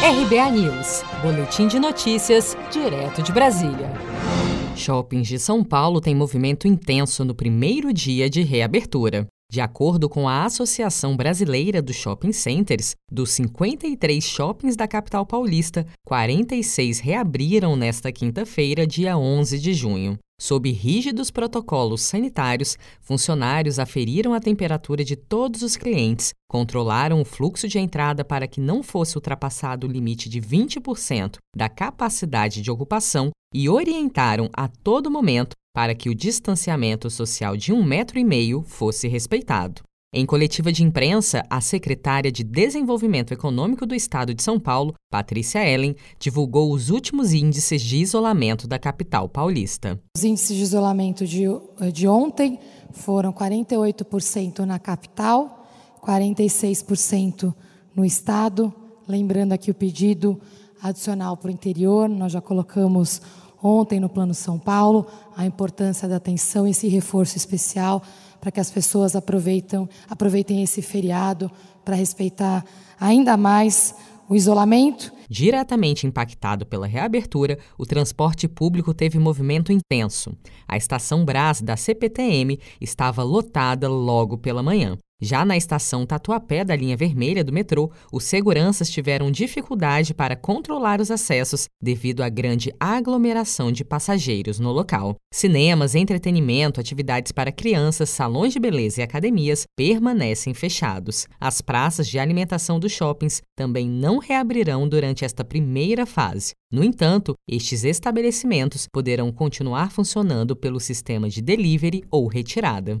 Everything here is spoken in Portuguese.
RBA News, Boletim de Notícias, direto de Brasília. Shoppings de São Paulo têm movimento intenso no primeiro dia de reabertura. De acordo com a Associação Brasileira dos Shopping Centers, dos 53 shoppings da capital paulista, 46 reabriram nesta quinta-feira, dia 11 de junho. Sob rígidos protocolos sanitários, funcionários aferiram a temperatura de todos os clientes, controlaram o fluxo de entrada para que não fosse ultrapassado o limite de 20% da capacidade de ocupação e orientaram a todo momento para que o distanciamento social de um metro e meio fosse respeitado. Em coletiva de imprensa, a secretária de Desenvolvimento Econômico do Estado de São Paulo, Patrícia Ellen, divulgou os últimos índices de isolamento da capital paulista. Os índices de isolamento de, de ontem foram 48% na capital, 46% no estado. Lembrando aqui o pedido adicional para o interior, nós já colocamos ontem no Plano São Paulo, a importância da atenção esse reforço especial para que as pessoas aproveitem, aproveitem esse feriado para respeitar ainda mais o isolamento. Diretamente impactado pela reabertura, o transporte público teve movimento intenso. A estação Brás da CPTM estava lotada logo pela manhã. Já na estação Tatuapé da linha vermelha do metrô, os seguranças tiveram dificuldade para controlar os acessos devido à grande aglomeração de passageiros no local. Cinemas, entretenimento, atividades para crianças, salões de beleza e academias permanecem fechados. As praças de alimentação dos shoppings também não reabrirão durante esta primeira fase. No entanto, estes estabelecimentos poderão continuar funcionando pelo sistema de delivery ou retirada.